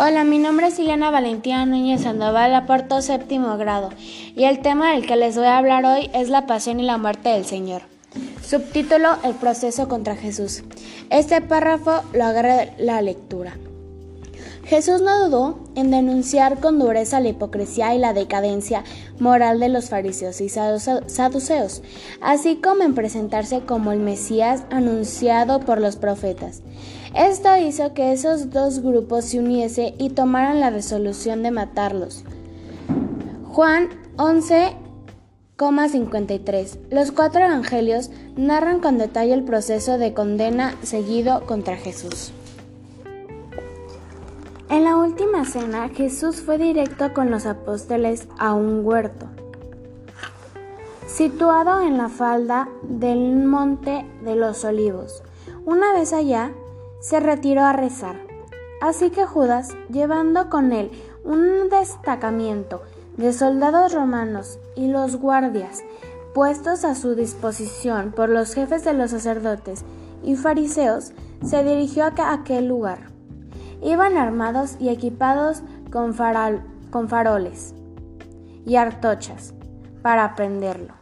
Hola, mi nombre es Ileana Valentina Núñez Sandoval, aporto séptimo grado, y el tema del que les voy a hablar hoy es la pasión y la muerte del Señor. Subtítulo El proceso contra Jesús. Este párrafo lo agarra la lectura. Jesús no dudó en denunciar con dureza la hipocresía y la decadencia moral de los fariseos y saduceos, así como en presentarse como el Mesías anunciado por los profetas. Esto hizo que esos dos grupos se uniesen y tomaran la resolución de matarlos. Juan 11,53 Los cuatro evangelios narran con detalle el proceso de condena seguido contra Jesús. En la última cena, Jesús fue directo con los apóstoles a un huerto, situado en la falda del Monte de los Olivos. Una vez allá, se retiró a rezar. Así que Judas, llevando con él un destacamento de soldados romanos y los guardias puestos a su disposición por los jefes de los sacerdotes y fariseos, se dirigió a aquel lugar. Iban armados y equipados con, con faroles y artochas para prenderlo.